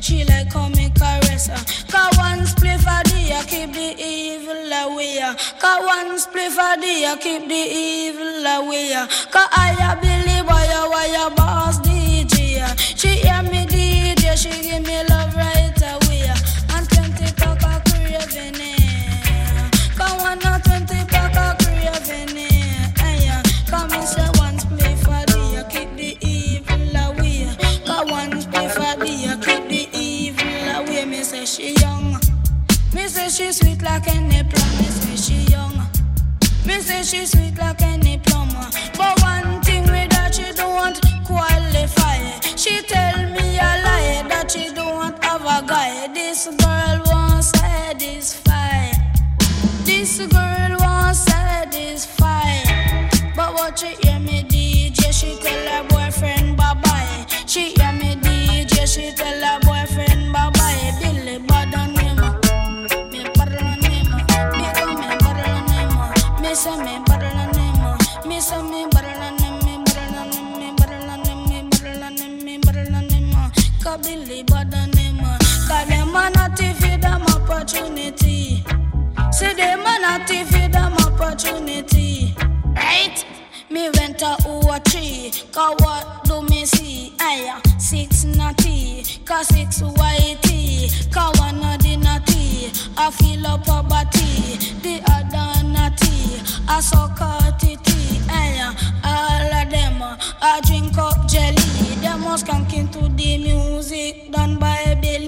She like call me caress her. One spliff for the I keep the evil away. Cause one spliff for the I keep the evil away. Cause I a believe why you why boss DJ. She hear me DJ, she give me love. Say sweet like opportunity. Say them a not feed them opportunity. Right? Me went to over three. Cause what do me see? Aya, six natty. Cause six whitey. Cause one of the natty. I feel up body. The other natty. I suck out titty. Aya, all of them. I drink up jelly. Them was skanking to the music done by Billy.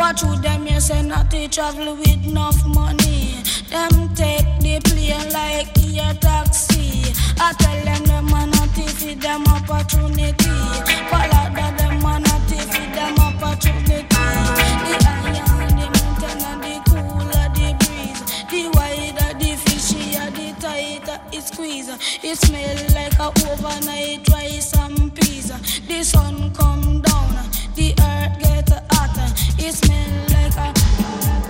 But through them, you say natty travel with enough money. Them take the plane like a taxi. I tell them them a not feed them opportunity. Follow that them a not feed them opportunity. The higher the mountain and the cooler the breeze. The wider the fishier, the tighter it squeeze. It smell like a overnight rice and peas. The sun come down, the earth get hotter. It smell like a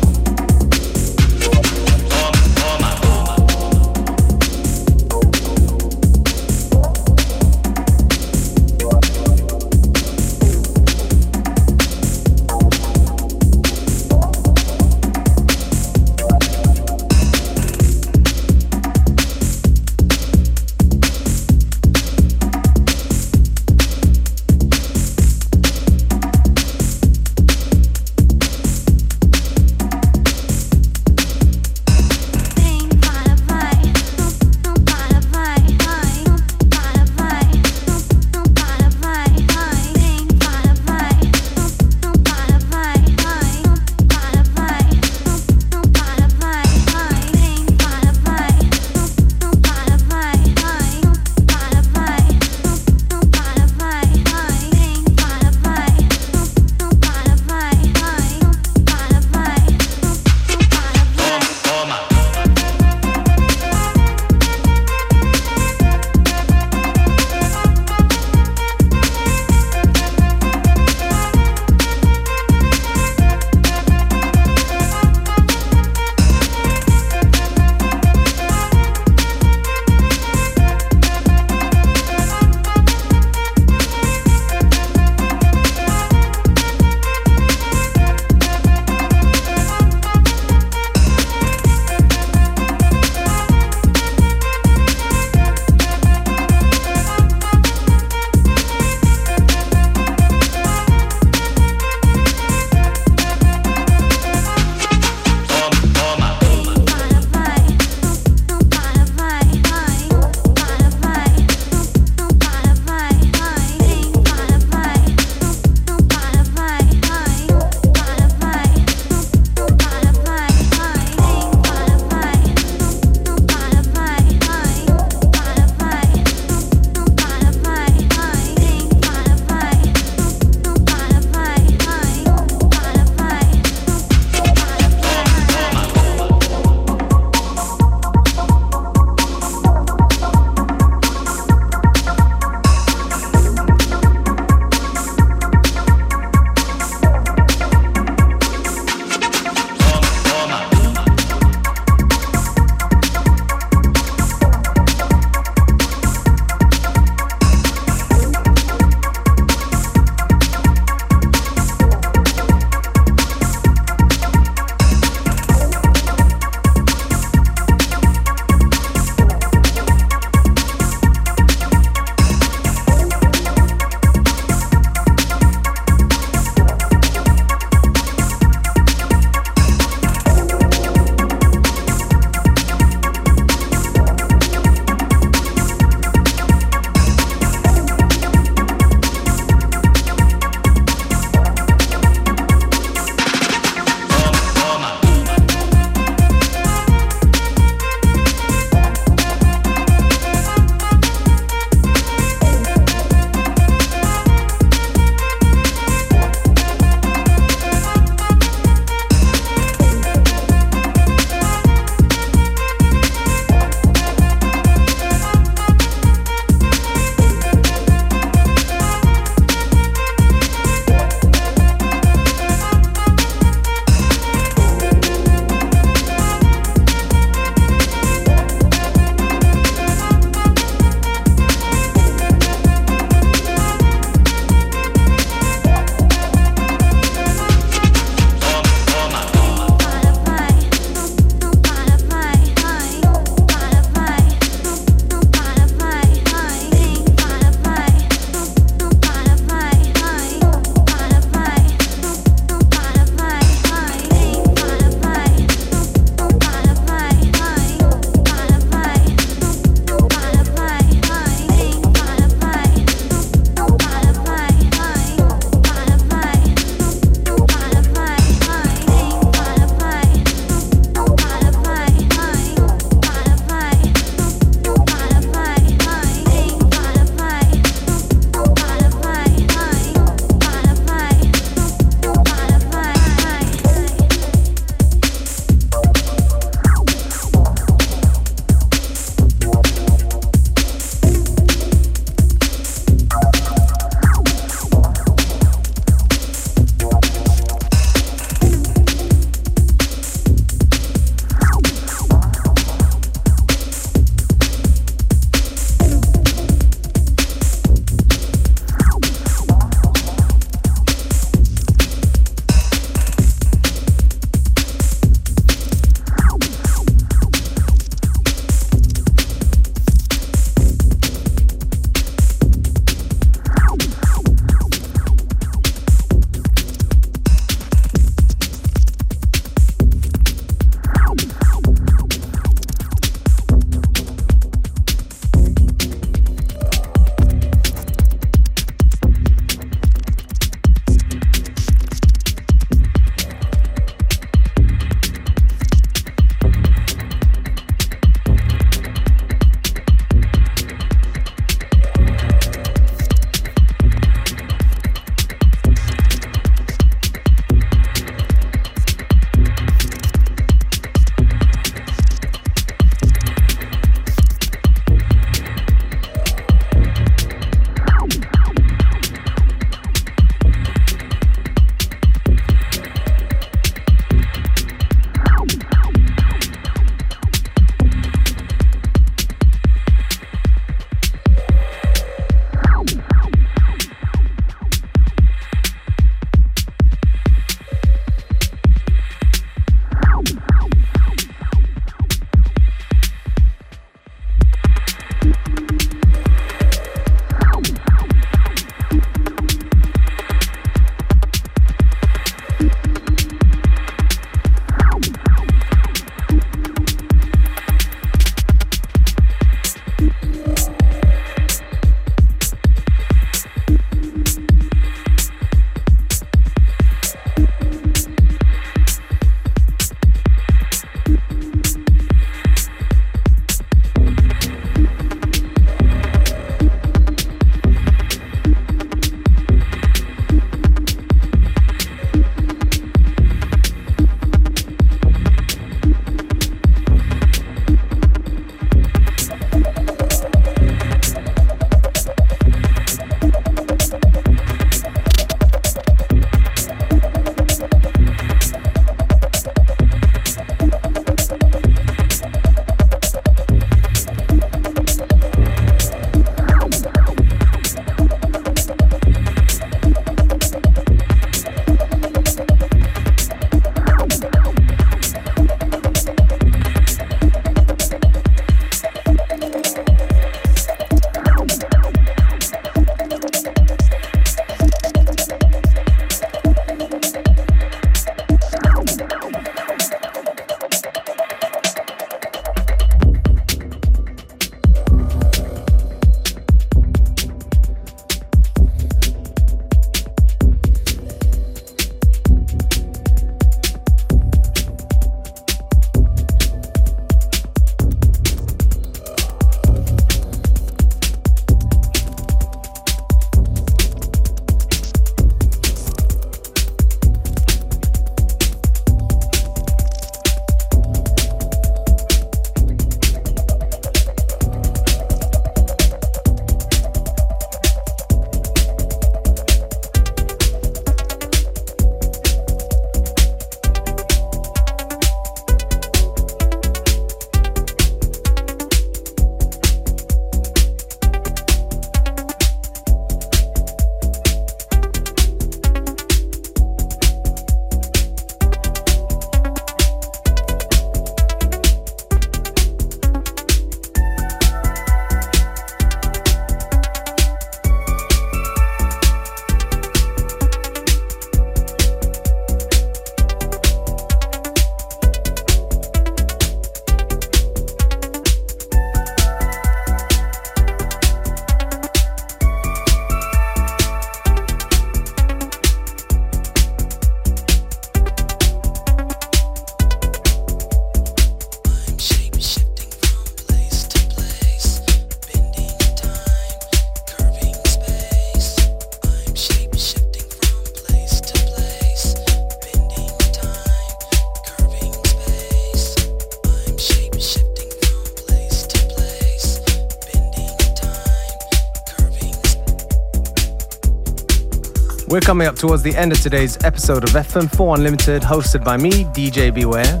We're coming up towards the end of today's episode of FM4 Unlimited, hosted by me, DJ Beware.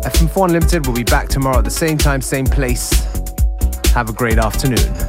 FM4 Unlimited will be back tomorrow at the same time, same place. Have a great afternoon.